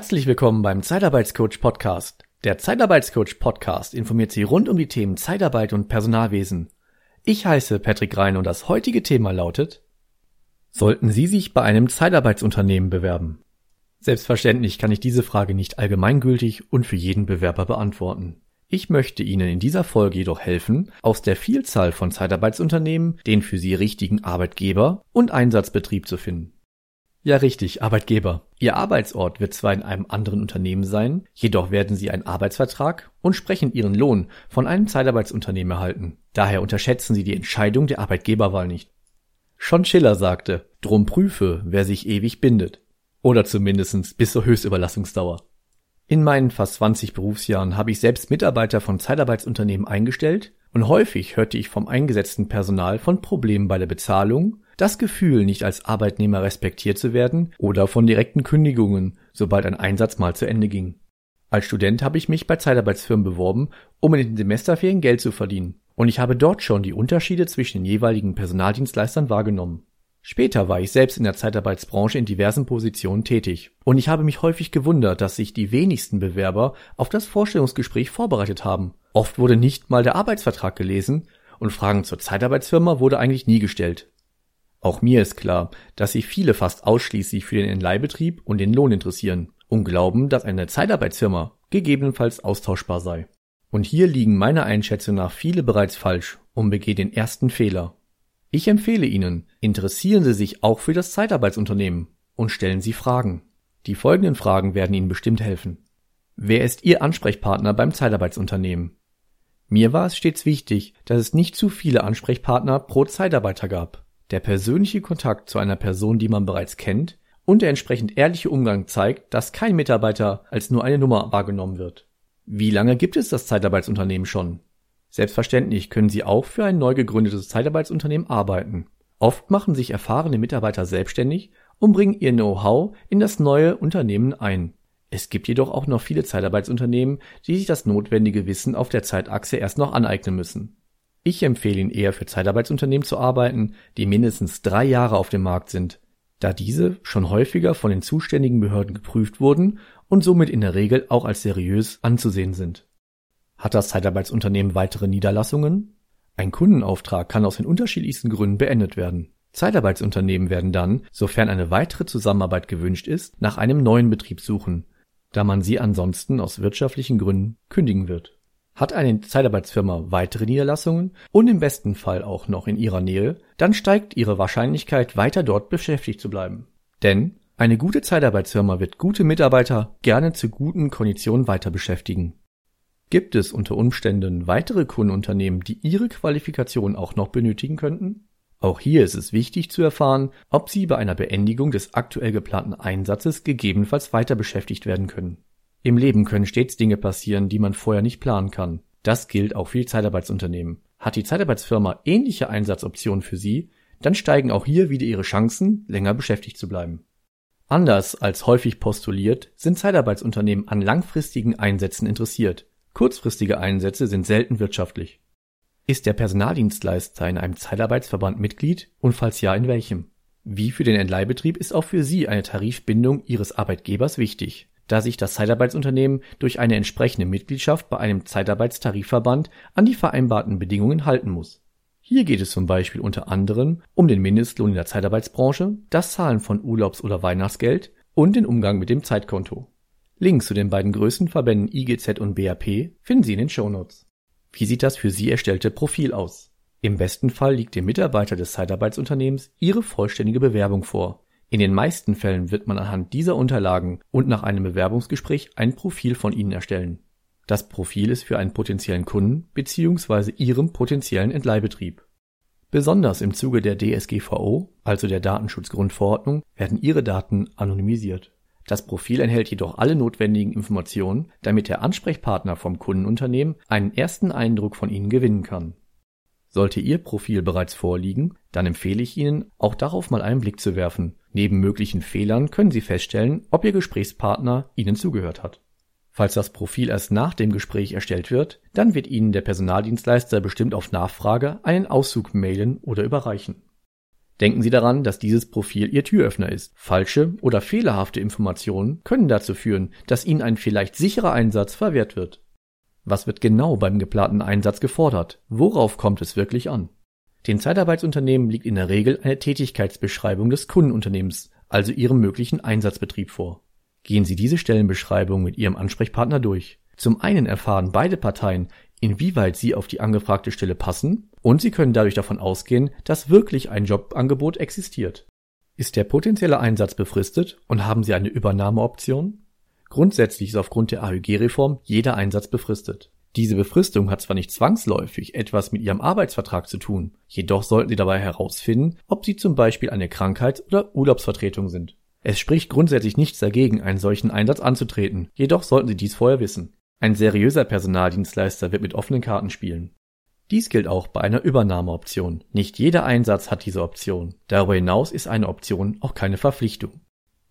Herzlich willkommen beim Zeitarbeitscoach Podcast. Der Zeitarbeitscoach Podcast informiert Sie rund um die Themen Zeitarbeit und Personalwesen. Ich heiße Patrick Rein und das heutige Thema lautet Sollten Sie sich bei einem Zeitarbeitsunternehmen bewerben? Selbstverständlich kann ich diese Frage nicht allgemeingültig und für jeden Bewerber beantworten. Ich möchte Ihnen in dieser Folge jedoch helfen, aus der Vielzahl von Zeitarbeitsunternehmen den für Sie richtigen Arbeitgeber und Einsatzbetrieb zu finden. Ja, richtig, Arbeitgeber. Ihr Arbeitsort wird zwar in einem anderen Unternehmen sein, jedoch werden Sie einen Arbeitsvertrag und sprechen Ihren Lohn von einem Zeitarbeitsunternehmen erhalten. Daher unterschätzen Sie die Entscheidung der Arbeitgeberwahl nicht. Schon Schiller sagte, drum prüfe, wer sich ewig bindet. Oder zumindestens bis zur Höchstüberlassungsdauer. In meinen fast 20 Berufsjahren habe ich selbst Mitarbeiter von Zeitarbeitsunternehmen eingestellt und häufig hörte ich vom eingesetzten Personal von Problemen bei der Bezahlung, das Gefühl, nicht als Arbeitnehmer respektiert zu werden oder von direkten Kündigungen, sobald ein Einsatz mal zu Ende ging. Als Student habe ich mich bei Zeitarbeitsfirmen beworben, um in den Semesterferien Geld zu verdienen. Und ich habe dort schon die Unterschiede zwischen den jeweiligen Personaldienstleistern wahrgenommen. Später war ich selbst in der Zeitarbeitsbranche in diversen Positionen tätig. Und ich habe mich häufig gewundert, dass sich die wenigsten Bewerber auf das Vorstellungsgespräch vorbereitet haben. Oft wurde nicht mal der Arbeitsvertrag gelesen und Fragen zur Zeitarbeitsfirma wurde eigentlich nie gestellt. Auch mir ist klar, dass sich viele fast ausschließlich für den Entleihbetrieb und den Lohn interessieren und glauben, dass eine Zeitarbeitsfirma gegebenenfalls austauschbar sei. Und hier liegen meiner Einschätzung nach viele bereits falsch und begehen den ersten Fehler. Ich empfehle Ihnen, interessieren Sie sich auch für das Zeitarbeitsunternehmen und stellen Sie Fragen. Die folgenden Fragen werden Ihnen bestimmt helfen. Wer ist Ihr Ansprechpartner beim Zeitarbeitsunternehmen? Mir war es stets wichtig, dass es nicht zu viele Ansprechpartner pro Zeitarbeiter gab. Der persönliche Kontakt zu einer Person, die man bereits kennt, und der entsprechend ehrliche Umgang zeigt, dass kein Mitarbeiter als nur eine Nummer wahrgenommen wird. Wie lange gibt es das Zeitarbeitsunternehmen schon? Selbstverständlich können Sie auch für ein neu gegründetes Zeitarbeitsunternehmen arbeiten. Oft machen sich erfahrene Mitarbeiter selbstständig und bringen ihr Know-how in das neue Unternehmen ein. Es gibt jedoch auch noch viele Zeitarbeitsunternehmen, die sich das notwendige Wissen auf der Zeitachse erst noch aneignen müssen. Ich empfehle Ihnen eher für Zeitarbeitsunternehmen zu arbeiten, die mindestens drei Jahre auf dem Markt sind, da diese schon häufiger von den zuständigen Behörden geprüft wurden und somit in der Regel auch als seriös anzusehen sind. Hat das Zeitarbeitsunternehmen weitere Niederlassungen? Ein Kundenauftrag kann aus den unterschiedlichsten Gründen beendet werden. Zeitarbeitsunternehmen werden dann, sofern eine weitere Zusammenarbeit gewünscht ist, nach einem neuen Betrieb suchen, da man sie ansonsten aus wirtschaftlichen Gründen kündigen wird. Hat eine Zeitarbeitsfirma weitere Niederlassungen und im besten Fall auch noch in ihrer Nähe, dann steigt ihre Wahrscheinlichkeit, weiter dort beschäftigt zu bleiben. Denn eine gute Zeitarbeitsfirma wird gute Mitarbeiter gerne zu guten Konditionen weiter beschäftigen. Gibt es unter Umständen weitere Kundenunternehmen, die ihre Qualifikation auch noch benötigen könnten? Auch hier ist es wichtig zu erfahren, ob Sie bei einer Beendigung des aktuell geplanten Einsatzes gegebenenfalls weiter beschäftigt werden können. Im Leben können stets Dinge passieren, die man vorher nicht planen kann. Das gilt auch für die Zeitarbeitsunternehmen. Hat die Zeitarbeitsfirma ähnliche Einsatzoptionen für Sie, dann steigen auch hier wieder Ihre Chancen, länger beschäftigt zu bleiben. Anders als häufig postuliert, sind Zeitarbeitsunternehmen an langfristigen Einsätzen interessiert. Kurzfristige Einsätze sind selten wirtschaftlich. Ist der Personaldienstleister in einem Zeitarbeitsverband Mitglied und falls ja, in welchem? Wie für den Entleihbetrieb ist auch für Sie eine Tarifbindung Ihres Arbeitgebers wichtig da sich das Zeitarbeitsunternehmen durch eine entsprechende Mitgliedschaft bei einem Zeitarbeitstarifverband an die vereinbarten Bedingungen halten muss. Hier geht es zum Beispiel unter anderem um den Mindestlohn in der Zeitarbeitsbranche, das Zahlen von Urlaubs- oder Weihnachtsgeld und den Umgang mit dem Zeitkonto. Links zu den beiden größten Verbänden IGZ und BAP finden Sie in den Shownotes. Wie sieht das für Sie erstellte Profil aus? Im besten Fall liegt dem Mitarbeiter des Zeitarbeitsunternehmens Ihre vollständige Bewerbung vor, in den meisten Fällen wird man anhand dieser Unterlagen und nach einem Bewerbungsgespräch ein Profil von Ihnen erstellen. Das Profil ist für einen potenziellen Kunden bzw. Ihrem potenziellen Entleihbetrieb. Besonders im Zuge der DSGVO, also der Datenschutzgrundverordnung, werden Ihre Daten anonymisiert. Das Profil enthält jedoch alle notwendigen Informationen, damit der Ansprechpartner vom Kundenunternehmen einen ersten Eindruck von Ihnen gewinnen kann. Sollte Ihr Profil bereits vorliegen, dann empfehle ich Ihnen, auch darauf mal einen Blick zu werfen Neben möglichen Fehlern können Sie feststellen, ob Ihr Gesprächspartner Ihnen zugehört hat. Falls das Profil erst nach dem Gespräch erstellt wird, dann wird Ihnen der Personaldienstleister bestimmt auf Nachfrage einen Auszug mailen oder überreichen. Denken Sie daran, dass dieses Profil Ihr Türöffner ist. Falsche oder fehlerhafte Informationen können dazu führen, dass Ihnen ein vielleicht sicherer Einsatz verwehrt wird. Was wird genau beim geplanten Einsatz gefordert? Worauf kommt es wirklich an? Den Zeitarbeitsunternehmen liegt in der Regel eine Tätigkeitsbeschreibung des Kundenunternehmens, also ihrem möglichen Einsatzbetrieb vor. Gehen Sie diese Stellenbeschreibung mit Ihrem Ansprechpartner durch. Zum einen erfahren beide Parteien, inwieweit sie auf die angefragte Stelle passen und sie können dadurch davon ausgehen, dass wirklich ein Jobangebot existiert. Ist der potenzielle Einsatz befristet und haben Sie eine Übernahmeoption? Grundsätzlich ist aufgrund der AÜG-Reform jeder Einsatz befristet. Diese Befristung hat zwar nicht zwangsläufig etwas mit Ihrem Arbeitsvertrag zu tun, jedoch sollten Sie dabei herausfinden, ob Sie zum Beispiel eine Krankheits- oder Urlaubsvertretung sind. Es spricht grundsätzlich nichts dagegen, einen solchen Einsatz anzutreten, jedoch sollten Sie dies vorher wissen. Ein seriöser Personaldienstleister wird mit offenen Karten spielen. Dies gilt auch bei einer Übernahmeoption. Nicht jeder Einsatz hat diese Option. Darüber hinaus ist eine Option auch keine Verpflichtung.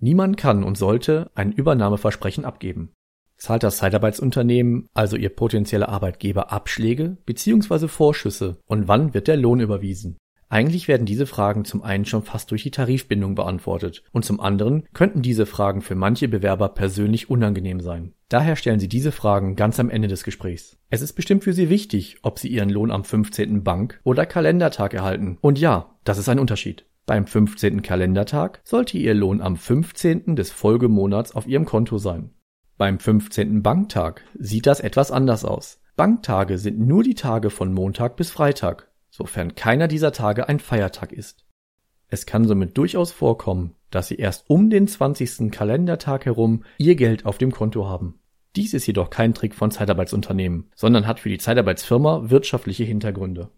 Niemand kann und sollte ein Übernahmeversprechen abgeben. Zahlt das Zeitarbeitsunternehmen, also Ihr potenzieller Arbeitgeber, Abschläge bzw. Vorschüsse und wann wird der Lohn überwiesen? Eigentlich werden diese Fragen zum einen schon fast durch die Tarifbindung beantwortet und zum anderen könnten diese Fragen für manche Bewerber persönlich unangenehm sein. Daher stellen Sie diese Fragen ganz am Ende des Gesprächs. Es ist bestimmt für Sie wichtig, ob Sie Ihren Lohn am 15. Bank- oder Kalendertag erhalten. Und ja, das ist ein Unterschied. Beim 15. Kalendertag sollte Ihr Lohn am 15. des Folgemonats auf Ihrem Konto sein. Beim 15. Banktag sieht das etwas anders aus. Banktage sind nur die Tage von Montag bis Freitag sofern keiner dieser Tage ein Feiertag ist. Es kann somit durchaus vorkommen, dass Sie erst um den 20. Kalendertag herum Ihr Geld auf dem Konto haben. Dies ist jedoch kein Trick von Zeitarbeitsunternehmen, sondern hat für die Zeitarbeitsfirma wirtschaftliche Hintergründe.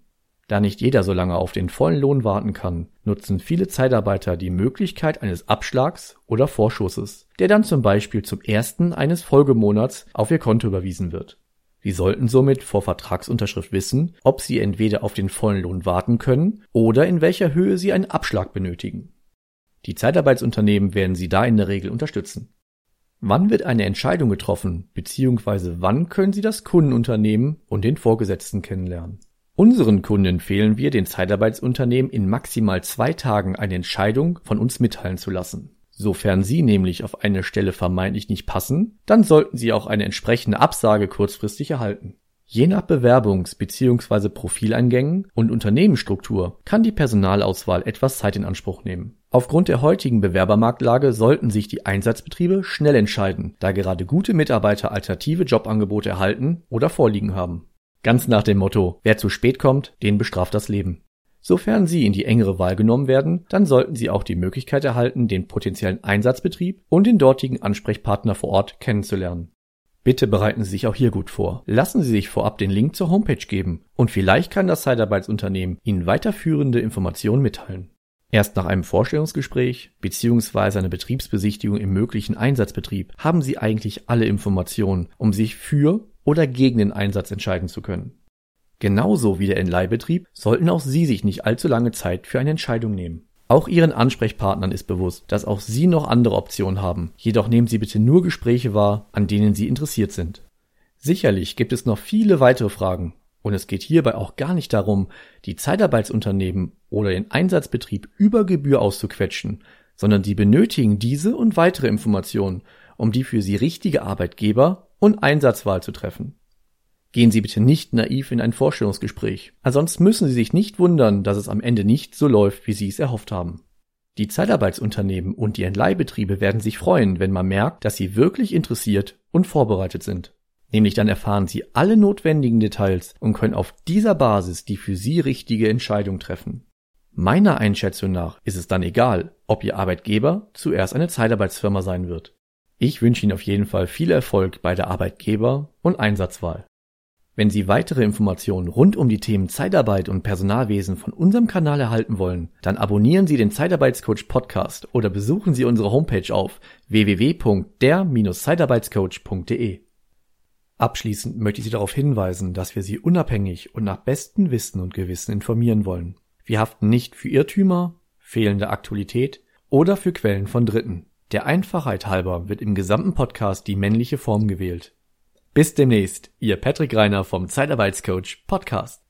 Da nicht jeder so lange auf den vollen Lohn warten kann, nutzen viele Zeitarbeiter die Möglichkeit eines Abschlags oder Vorschusses, der dann zum Beispiel zum ersten eines Folgemonats auf ihr Konto überwiesen wird. Sie sollten somit vor Vertragsunterschrift wissen, ob Sie entweder auf den vollen Lohn warten können oder in welcher Höhe Sie einen Abschlag benötigen. Die Zeitarbeitsunternehmen werden Sie da in der Regel unterstützen. Wann wird eine Entscheidung getroffen, bzw. wann können Sie das Kundenunternehmen und den Vorgesetzten kennenlernen? Unseren Kunden empfehlen wir, den Zeitarbeitsunternehmen in maximal zwei Tagen eine Entscheidung von uns mitteilen zu lassen. Sofern Sie nämlich auf eine Stelle vermeintlich nicht passen, dann sollten Sie auch eine entsprechende Absage kurzfristig erhalten. Je nach Bewerbungs- bzw. Profileingängen und Unternehmensstruktur kann die Personalauswahl etwas Zeit in Anspruch nehmen. Aufgrund der heutigen Bewerbermarktlage sollten sich die Einsatzbetriebe schnell entscheiden, da gerade gute Mitarbeiter alternative Jobangebote erhalten oder vorliegen haben. Ganz nach dem Motto, wer zu spät kommt, den bestraft das Leben. Sofern Sie in die engere Wahl genommen werden, dann sollten Sie auch die Möglichkeit erhalten, den potenziellen Einsatzbetrieb und den dortigen Ansprechpartner vor Ort kennenzulernen. Bitte bereiten Sie sich auch hier gut vor. Lassen Sie sich vorab den Link zur Homepage geben und vielleicht kann das Zeitarbeitsunternehmen Ihnen weiterführende Informationen mitteilen. Erst nach einem Vorstellungsgespräch bzw. einer Betriebsbesichtigung im möglichen Einsatzbetrieb haben Sie eigentlich alle Informationen, um sich für oder gegen den Einsatz entscheiden zu können. Genauso wie der Entleihbetrieb sollten auch Sie sich nicht allzu lange Zeit für eine Entscheidung nehmen. Auch Ihren Ansprechpartnern ist bewusst, dass auch Sie noch andere Optionen haben, jedoch nehmen Sie bitte nur Gespräche wahr, an denen Sie interessiert sind. Sicherlich gibt es noch viele weitere Fragen, und es geht hierbei auch gar nicht darum, die Zeitarbeitsunternehmen oder den Einsatzbetrieb über Gebühr auszuquetschen, sondern Sie benötigen diese und weitere Informationen, um die für Sie richtige Arbeitgeber und Einsatzwahl zu treffen. Gehen Sie bitte nicht naiv in ein Vorstellungsgespräch. Ansonsten müssen Sie sich nicht wundern, dass es am Ende nicht so läuft, wie Sie es erhofft haben. Die Zeitarbeitsunternehmen und die Entleihbetriebe werden sich freuen, wenn man merkt, dass Sie wirklich interessiert und vorbereitet sind. Nämlich dann erfahren Sie alle notwendigen Details und können auf dieser Basis die für Sie richtige Entscheidung treffen. Meiner Einschätzung nach ist es dann egal, ob Ihr Arbeitgeber zuerst eine Zeitarbeitsfirma sein wird. Ich wünsche Ihnen auf jeden Fall viel Erfolg bei der Arbeitgeber- und Einsatzwahl. Wenn Sie weitere Informationen rund um die Themen Zeitarbeit und Personalwesen von unserem Kanal erhalten wollen, dann abonnieren Sie den Zeitarbeitscoach Podcast oder besuchen Sie unsere Homepage auf www.der-zeitarbeitscoach.de. Abschließend möchte ich Sie darauf hinweisen, dass wir Sie unabhängig und nach bestem Wissen und Gewissen informieren wollen. Wir haften nicht für Irrtümer, fehlende Aktualität oder für Quellen von Dritten. Der Einfachheit halber wird im gesamten Podcast die männliche Form gewählt. Bis demnächst, Ihr Patrick Reiner vom Zeitarbeitscoach Podcast.